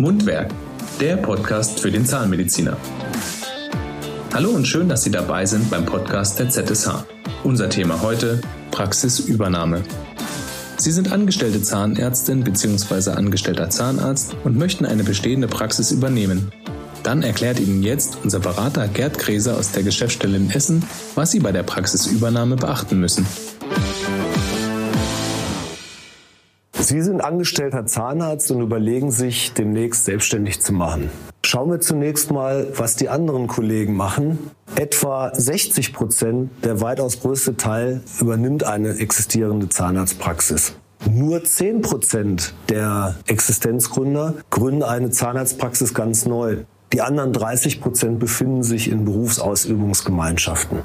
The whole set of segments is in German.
Mundwerk, der Podcast für den Zahnmediziner. Hallo und schön, dass Sie dabei sind beim Podcast der ZSH. Unser Thema heute Praxisübernahme. Sie sind angestellte Zahnärztin bzw. angestellter Zahnarzt und möchten eine bestehende Praxis übernehmen. Dann erklärt Ihnen jetzt unser Berater Gerd Gräser aus der Geschäftsstelle in Essen, was Sie bei der Praxisübernahme beachten müssen. Sie sind angestellter Zahnarzt und überlegen sich, demnächst selbstständig zu machen. Schauen wir zunächst mal, was die anderen Kollegen machen. Etwa 60 Prozent, der weitaus größte Teil, übernimmt eine existierende Zahnarztpraxis. Nur 10 Prozent der Existenzgründer gründen eine Zahnarztpraxis ganz neu. Die anderen 30 Prozent befinden sich in Berufsausübungsgemeinschaften.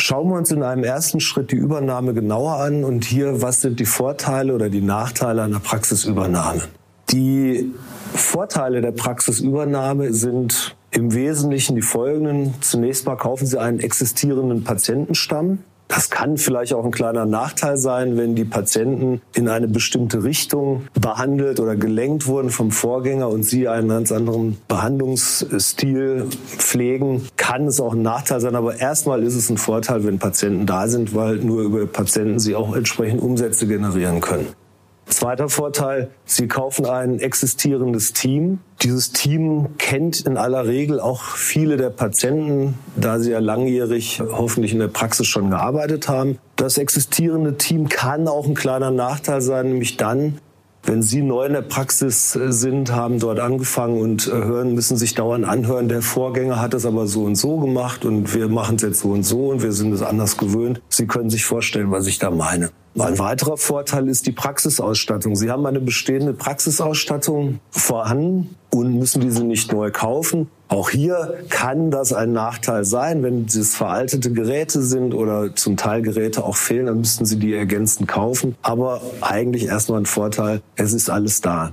Schauen wir uns in einem ersten Schritt die Übernahme genauer an und hier, was sind die Vorteile oder die Nachteile einer Praxisübernahme? Die Vorteile der Praxisübernahme sind im Wesentlichen die folgenden. Zunächst mal kaufen Sie einen existierenden Patientenstamm. Das kann vielleicht auch ein kleiner Nachteil sein, wenn die Patienten in eine bestimmte Richtung behandelt oder gelenkt wurden vom Vorgänger und sie einen ganz anderen Behandlungsstil pflegen. Kann es auch ein Nachteil sein, aber erstmal ist es ein Vorteil, wenn Patienten da sind, weil nur über Patienten sie auch entsprechend Umsätze generieren können. Zweiter Vorteil, Sie kaufen ein existierendes Team. Dieses Team kennt in aller Regel auch viele der Patienten, da sie ja langjährig hoffentlich in der Praxis schon gearbeitet haben. Das existierende Team kann auch ein kleiner Nachteil sein, nämlich dann, wenn Sie neu in der Praxis sind, haben dort angefangen und äh, hören, müssen sich dauernd anhören, der Vorgänger hat es aber so und so gemacht und wir machen es jetzt so und so und wir sind es anders gewöhnt. Sie können sich vorstellen, was ich da meine. Ein weiterer Vorteil ist die Praxisausstattung. Sie haben eine bestehende Praxisausstattung vorhanden und müssen diese nicht neu kaufen. Auch hier kann das ein Nachteil sein, wenn es veraltete Geräte sind oder zum Teil Geräte auch fehlen, dann müssten Sie die ergänzend kaufen. Aber eigentlich erstmal ein Vorteil, es ist alles da.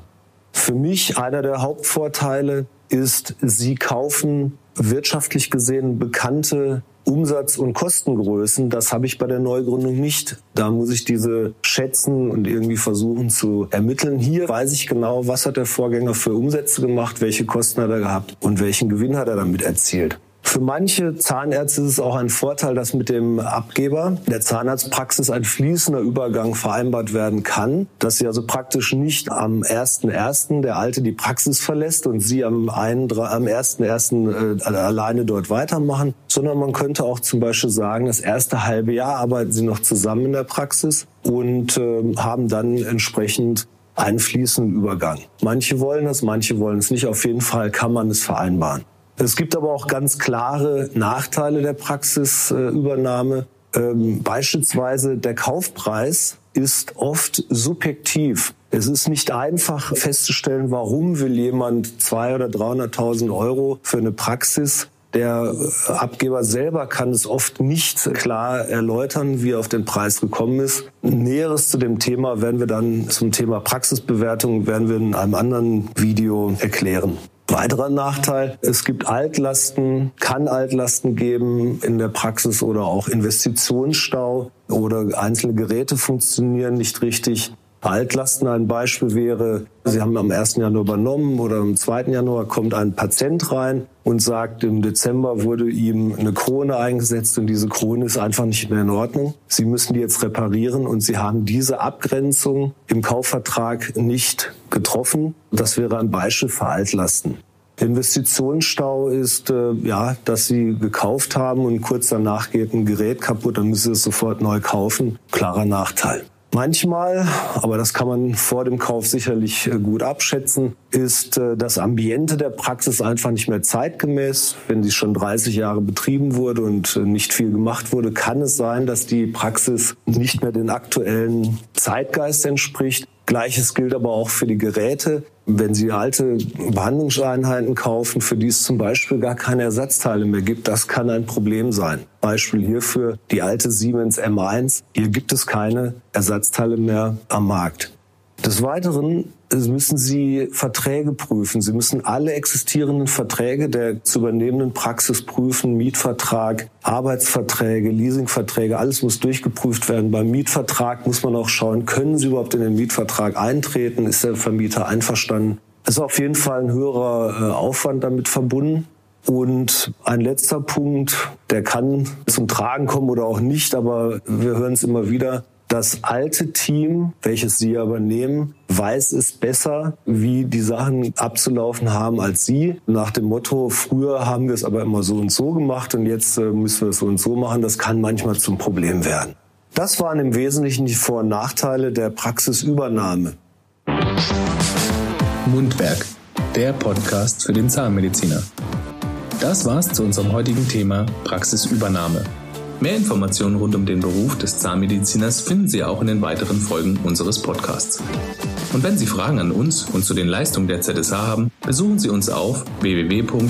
Für mich einer der Hauptvorteile ist, Sie kaufen wirtschaftlich gesehen bekannte Umsatz- und Kostengrößen, das habe ich bei der Neugründung nicht. Da muss ich diese schätzen und irgendwie versuchen zu ermitteln. Hier weiß ich genau, was hat der Vorgänger für Umsätze gemacht, welche Kosten hat er gehabt und welchen Gewinn hat er damit erzielt. Für manche Zahnärzte ist es auch ein Vorteil, dass mit dem Abgeber der Zahnarztpraxis ein fließender Übergang vereinbart werden kann, dass sie also praktisch nicht am 1.1. der Alte die Praxis verlässt und sie am, am 1.1. Äh, alleine dort weitermachen, sondern man könnte auch zum Beispiel sagen, das erste halbe Jahr arbeiten sie noch zusammen in der Praxis und äh, haben dann entsprechend einen fließenden Übergang. Manche wollen das, manche wollen es nicht. Auf jeden Fall kann man es vereinbaren. Es gibt aber auch ganz klare Nachteile der Praxisübernahme. Ähm, beispielsweise der Kaufpreis ist oft subjektiv. Es ist nicht einfach festzustellen, warum will jemand zwei oder 300.000 Euro für eine Praxis. Der Abgeber selber kann es oft nicht klar erläutern, wie er auf den Preis gekommen ist. Näheres zu dem Thema werden wir dann zum Thema Praxisbewertung werden wir in einem anderen Video erklären. Weiterer Nachteil, es gibt Altlasten, kann Altlasten geben in der Praxis oder auch Investitionsstau oder einzelne Geräte funktionieren nicht richtig. Altlasten ein Beispiel wäre, Sie haben am 1. Januar übernommen oder am 2. Januar kommt ein Patient rein und sagt, im Dezember wurde ihm eine Krone eingesetzt und diese Krone ist einfach nicht mehr in Ordnung. Sie müssen die jetzt reparieren und Sie haben diese Abgrenzung im Kaufvertrag nicht getroffen. Das wäre ein Beispiel für Altlasten. Investitionsstau ist, äh, ja, dass Sie gekauft haben und kurz danach geht ein Gerät kaputt, dann müssen Sie es sofort neu kaufen. Klarer Nachteil. Manchmal, aber das kann man vor dem Kauf sicherlich äh, gut abschätzen, ist äh, das Ambiente der Praxis einfach nicht mehr zeitgemäß. Wenn sie schon 30 Jahre betrieben wurde und äh, nicht viel gemacht wurde, kann es sein, dass die Praxis nicht mehr den aktuellen Zeitgeist entspricht. Gleiches gilt aber auch für die Geräte. Wenn Sie alte Behandlungseinheiten kaufen, für die es zum Beispiel gar keine Ersatzteile mehr gibt, das kann ein Problem sein. Beispiel hierfür die alte Siemens M1. Hier gibt es keine Ersatzteile mehr am Markt. Des Weiteren müssen Sie Verträge prüfen. Sie müssen alle existierenden Verträge der zu übernehmenden Praxis prüfen. Mietvertrag, Arbeitsverträge, Leasingverträge, alles muss durchgeprüft werden. Beim Mietvertrag muss man auch schauen, können Sie überhaupt in den Mietvertrag eintreten? Ist der Vermieter einverstanden? ist auf jeden Fall ein höherer äh, Aufwand damit verbunden. Und ein letzter Punkt, der kann zum Tragen kommen oder auch nicht, aber wir hören es immer wieder. Das alte Team, welches Sie aber nehmen, weiß es besser, wie die Sachen abzulaufen haben als Sie. Nach dem Motto, früher haben wir es aber immer so und so gemacht und jetzt äh, müssen wir es so und so machen. Das kann manchmal zum Problem werden. Das waren im Wesentlichen die Vor- und Nachteile der Praxisübernahme. Mundwerk, der Podcast für den Zahnmediziner. Das war's zu unserem heutigen Thema Praxisübernahme. Mehr Informationen rund um den Beruf des Zahnmediziners finden Sie auch in den weiteren Folgen unseres Podcasts. Und wenn Sie Fragen an uns und zu den Leistungen der ZSH haben, besuchen Sie uns auf www.zsh.de.